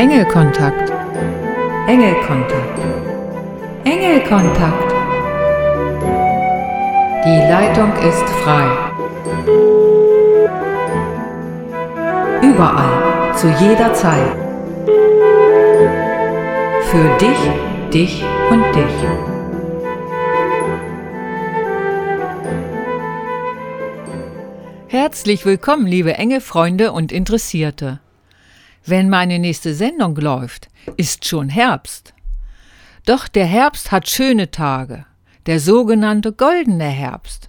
Engelkontakt. Engelkontakt. Engelkontakt. Die Leitung ist frei. Überall, zu jeder Zeit. Für dich, dich und dich. Herzlich willkommen, liebe enge Freunde und Interessierte. Wenn meine nächste Sendung läuft, ist schon Herbst. Doch der Herbst hat schöne Tage, der sogenannte goldene Herbst.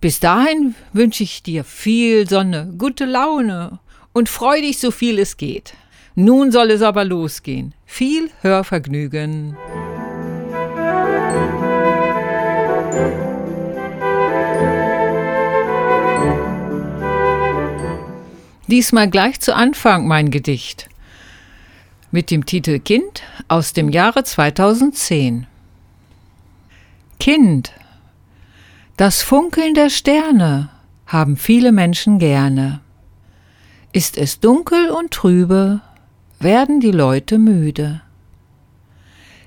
Bis dahin wünsche ich dir viel Sonne, gute Laune und freu dich so viel es geht. Nun soll es aber losgehen. Viel Hörvergnügen. Diesmal gleich zu Anfang mein Gedicht mit dem Titel Kind aus dem Jahre 2010. Kind, das Funkeln der Sterne haben viele Menschen gerne. Ist es dunkel und trübe, werden die Leute müde.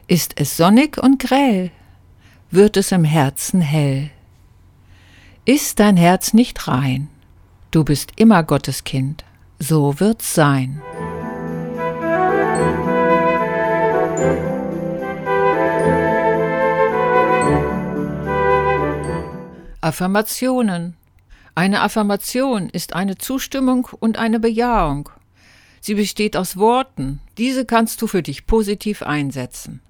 Ist es sonnig und grell, wird es im Herzen hell. Ist dein Herz nicht rein, Du bist immer Gottes Kind. So wird's sein. Affirmationen. Eine Affirmation ist eine Zustimmung und eine Bejahung. Sie besteht aus Worten. Diese kannst du für dich positiv einsetzen.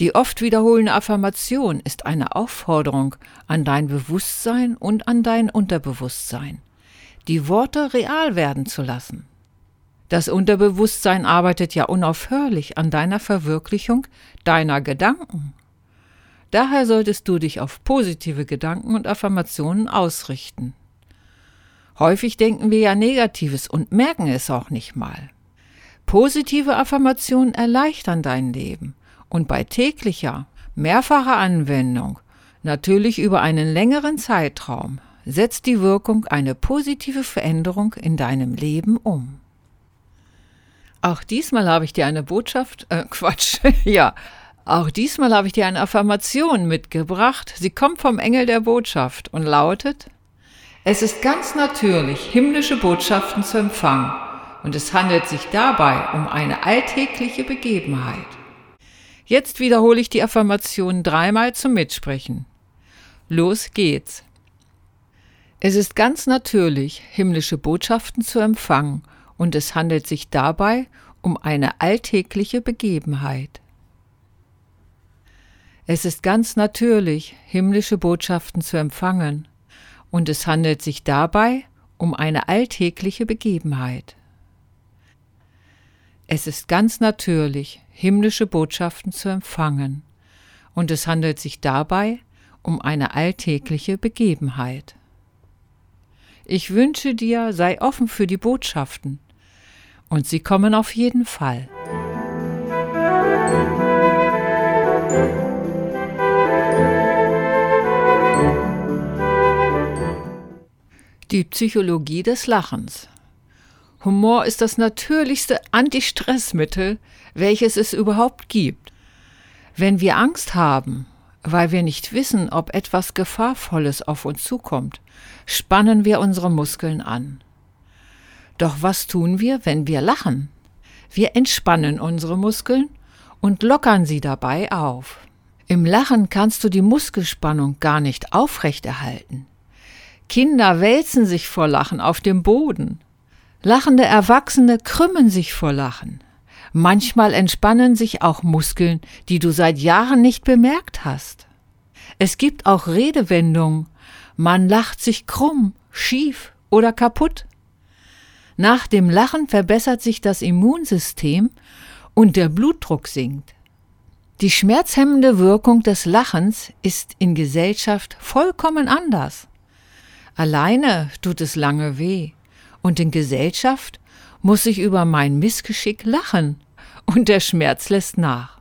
Die oft wiederholende Affirmation ist eine Aufforderung an dein Bewusstsein und an dein Unterbewusstsein, die Worte real werden zu lassen. Das Unterbewusstsein arbeitet ja unaufhörlich an deiner Verwirklichung deiner Gedanken. Daher solltest du dich auf positive Gedanken und Affirmationen ausrichten. Häufig denken wir ja Negatives und merken es auch nicht mal. Positive Affirmationen erleichtern dein Leben und bei täglicher, mehrfacher Anwendung, natürlich über einen längeren Zeitraum, setzt die Wirkung eine positive Veränderung in deinem Leben um. Auch diesmal habe ich dir eine Botschaft, äh, Quatsch, ja, auch diesmal habe ich dir eine Affirmation mitgebracht. Sie kommt vom Engel der Botschaft und lautet, es ist ganz natürlich, himmlische Botschaften zu empfangen, und es handelt sich dabei um eine alltägliche Begebenheit. Jetzt wiederhole ich die Affirmation dreimal zum Mitsprechen. Los geht's. Es ist ganz natürlich, himmlische Botschaften zu empfangen, und es handelt sich dabei um eine alltägliche Begebenheit. Es ist ganz natürlich, himmlische Botschaften zu empfangen, und es handelt sich dabei um eine alltägliche Begebenheit. Es ist ganz natürlich, himmlische Botschaften zu empfangen, und es handelt sich dabei um eine alltägliche Begebenheit. Ich wünsche dir, sei offen für die Botschaften, und sie kommen auf jeden Fall. Die Psychologie des Lachens. Humor ist das natürlichste Anti-Stress-Mittel, welches es überhaupt gibt. Wenn wir Angst haben, weil wir nicht wissen, ob etwas Gefahrvolles auf uns zukommt, spannen wir unsere Muskeln an. Doch was tun wir, wenn wir lachen? Wir entspannen unsere Muskeln und lockern sie dabei auf. Im Lachen kannst du die Muskelspannung gar nicht aufrechterhalten. Kinder wälzen sich vor Lachen auf dem Boden. Lachende Erwachsene krümmen sich vor Lachen. Manchmal entspannen sich auch Muskeln, die du seit Jahren nicht bemerkt hast. Es gibt auch Redewendungen, man lacht sich krumm, schief oder kaputt. Nach dem Lachen verbessert sich das Immunsystem und der Blutdruck sinkt. Die schmerzhemmende Wirkung des Lachens ist in Gesellschaft vollkommen anders. Alleine tut es lange weh und in Gesellschaft muss ich über mein Missgeschick lachen und der Schmerz lässt nach.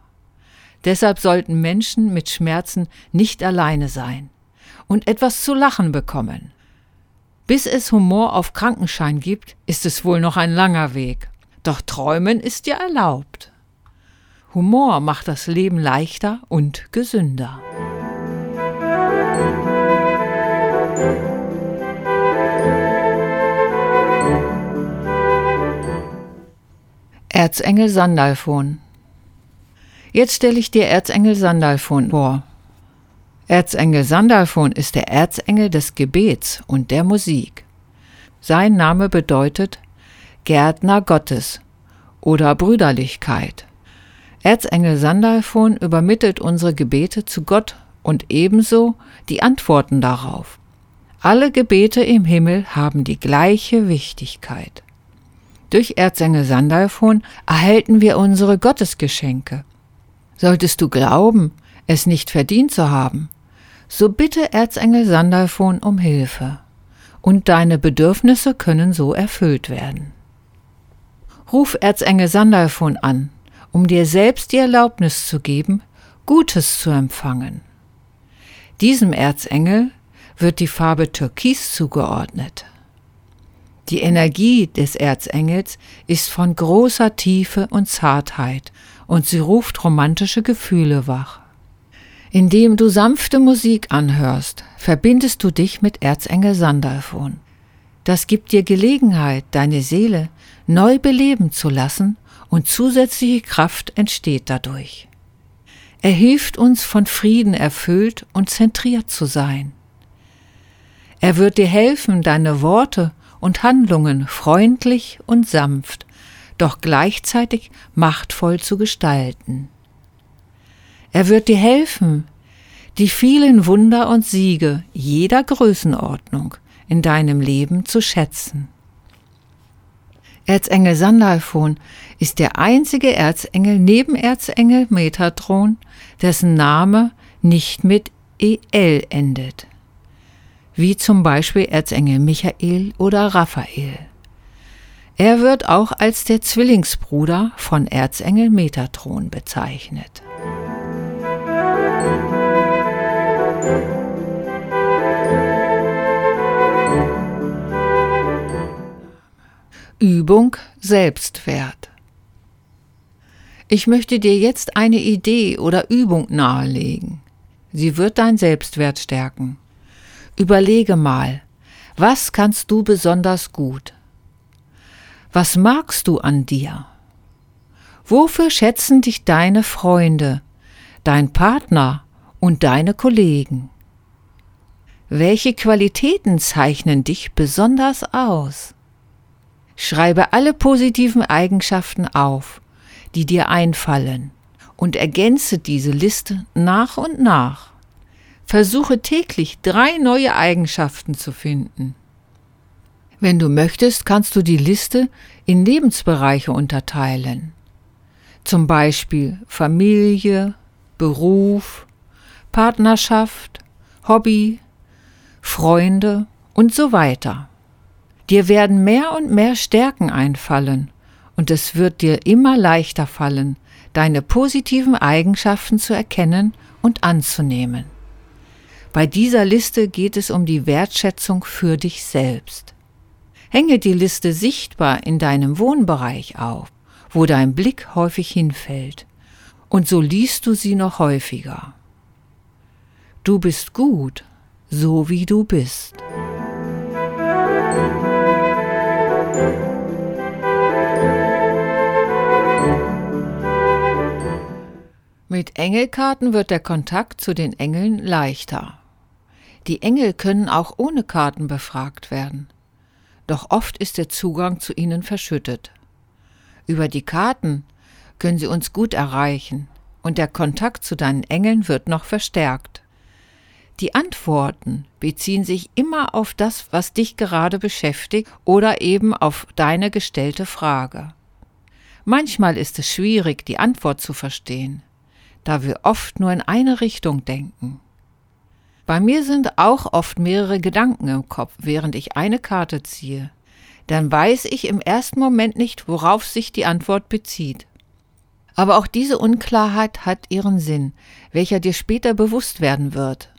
Deshalb sollten Menschen mit Schmerzen nicht alleine sein und etwas zu lachen bekommen. Bis es Humor auf Krankenschein gibt, ist es wohl noch ein langer Weg. Doch träumen ist dir erlaubt. Humor macht das Leben leichter und gesünder. Erzengel Sandalfon Jetzt stelle ich dir Erzengel Sandalfon vor. Erzengel Sandalfon ist der Erzengel des Gebets und der Musik. Sein Name bedeutet Gärtner Gottes oder Brüderlichkeit. Erzengel Sandalfon übermittelt unsere Gebete zu Gott und ebenso die Antworten darauf. Alle Gebete im Himmel haben die gleiche Wichtigkeit. Durch Erzengel Sandalfon erhalten wir unsere Gottesgeschenke. Solltest du glauben, es nicht verdient zu haben, so bitte Erzengel Sandalfon um Hilfe, und deine Bedürfnisse können so erfüllt werden. Ruf Erzengel Sandalfon an, um dir selbst die Erlaubnis zu geben, Gutes zu empfangen. Diesem Erzengel wird die Farbe Türkis zugeordnet. Die Energie des Erzengels ist von großer Tiefe und Zartheit und sie ruft romantische Gefühle wach. Indem du sanfte Musik anhörst, verbindest du dich mit Erzengel Sandalfon. Das gibt dir Gelegenheit, deine Seele neu beleben zu lassen und zusätzliche Kraft entsteht dadurch. Er hilft uns von Frieden erfüllt und zentriert zu sein. Er wird dir helfen, deine Worte und Handlungen freundlich und sanft, doch gleichzeitig machtvoll zu gestalten. Er wird dir helfen, die vielen Wunder und Siege jeder Größenordnung in deinem Leben zu schätzen. Erzengel Sandalfon ist der einzige Erzengel neben Erzengel Metatron, dessen Name nicht mit El endet, wie zum Beispiel Erzengel Michael oder Raphael. Er wird auch als der Zwillingsbruder von Erzengel Metatron bezeichnet. Übung Selbstwert. Ich möchte dir jetzt eine Idee oder Übung nahelegen. Sie wird dein Selbstwert stärken. Überlege mal, was kannst du besonders gut? Was magst du an dir? Wofür schätzen dich deine Freunde, dein Partner und deine Kollegen? Welche Qualitäten zeichnen dich besonders aus? Schreibe alle positiven Eigenschaften auf, die dir einfallen, und ergänze diese Liste nach und nach. Versuche täglich drei neue Eigenschaften zu finden. Wenn du möchtest, kannst du die Liste in Lebensbereiche unterteilen. Zum Beispiel Familie, Beruf, Partnerschaft, Hobby, Freunde und so weiter. Dir werden mehr und mehr Stärken einfallen und es wird dir immer leichter fallen, deine positiven Eigenschaften zu erkennen und anzunehmen. Bei dieser Liste geht es um die Wertschätzung für dich selbst. Hänge die Liste sichtbar in deinem Wohnbereich auf, wo dein Blick häufig hinfällt, und so liest du sie noch häufiger. Du bist gut, so wie du bist. Mit Engelkarten wird der Kontakt zu den Engeln leichter. Die Engel können auch ohne Karten befragt werden. Doch oft ist der Zugang zu ihnen verschüttet. Über die Karten können sie uns gut erreichen und der Kontakt zu deinen Engeln wird noch verstärkt. Die Antworten beziehen sich immer auf das, was dich gerade beschäftigt oder eben auf deine gestellte Frage. Manchmal ist es schwierig, die Antwort zu verstehen da wir oft nur in eine Richtung denken. Bei mir sind auch oft mehrere Gedanken im Kopf, während ich eine Karte ziehe. Dann weiß ich im ersten Moment nicht, worauf sich die Antwort bezieht. Aber auch diese Unklarheit hat ihren Sinn, welcher dir später bewusst werden wird.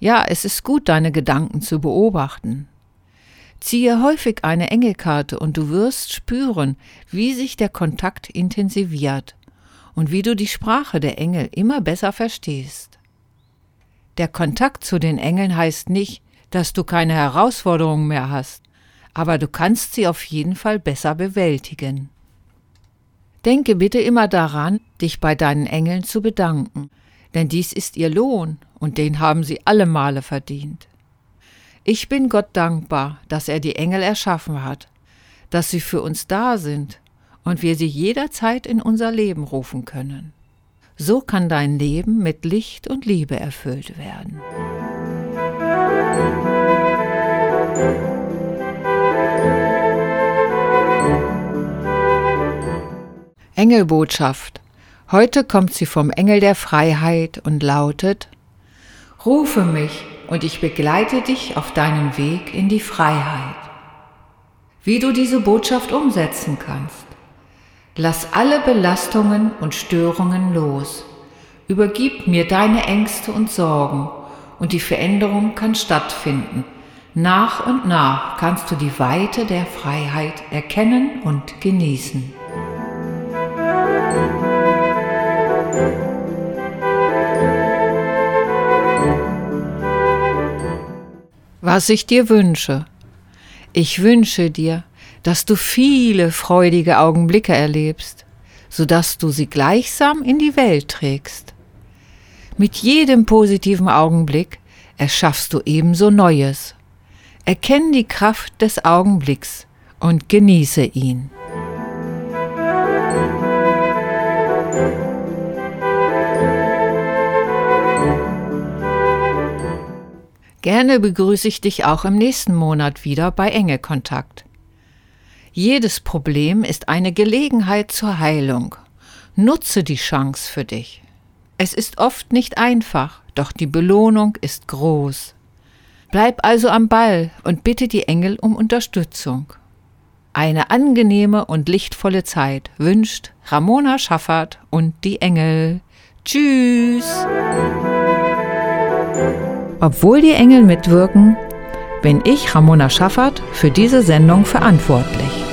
Ja, es ist gut, deine Gedanken zu beobachten. Ziehe häufig eine Engelkarte und du wirst spüren, wie sich der Kontakt intensiviert und wie du die Sprache der Engel immer besser verstehst. Der Kontakt zu den Engeln heißt nicht, dass du keine Herausforderungen mehr hast, aber du kannst sie auf jeden Fall besser bewältigen. Denke bitte immer daran, dich bei deinen Engeln zu bedanken, denn dies ist ihr Lohn und den haben sie alle Male verdient. Ich bin Gott dankbar, dass er die Engel erschaffen hat, dass sie für uns da sind und wir sie jederzeit in unser Leben rufen können. So kann dein Leben mit Licht und Liebe erfüllt werden. Engelbotschaft. Heute kommt sie vom Engel der Freiheit und lautet Rufe mich und ich begleite dich auf deinem Weg in die Freiheit. Wie du diese Botschaft umsetzen kannst. Lass alle Belastungen und Störungen los. Übergib mir deine Ängste und Sorgen und die Veränderung kann stattfinden. Nach und nach kannst du die Weite der Freiheit erkennen und genießen. Was ich dir wünsche. Ich wünsche dir, dass du viele freudige Augenblicke erlebst, sodass du sie gleichsam in die Welt trägst. Mit jedem positiven Augenblick erschaffst du ebenso Neues. Erkenn die Kraft des Augenblicks und genieße ihn. Gerne begrüße ich dich auch im nächsten Monat wieder bei Engelkontakt. Jedes Problem ist eine Gelegenheit zur Heilung. Nutze die Chance für dich. Es ist oft nicht einfach, doch die Belohnung ist groß. Bleib also am Ball und bitte die Engel um Unterstützung. Eine angenehme und lichtvolle Zeit wünscht Ramona Schaffert und die Engel. Tschüss! Obwohl die Engel mitwirken, bin ich, Ramona Schaffert, für diese Sendung verantwortlich.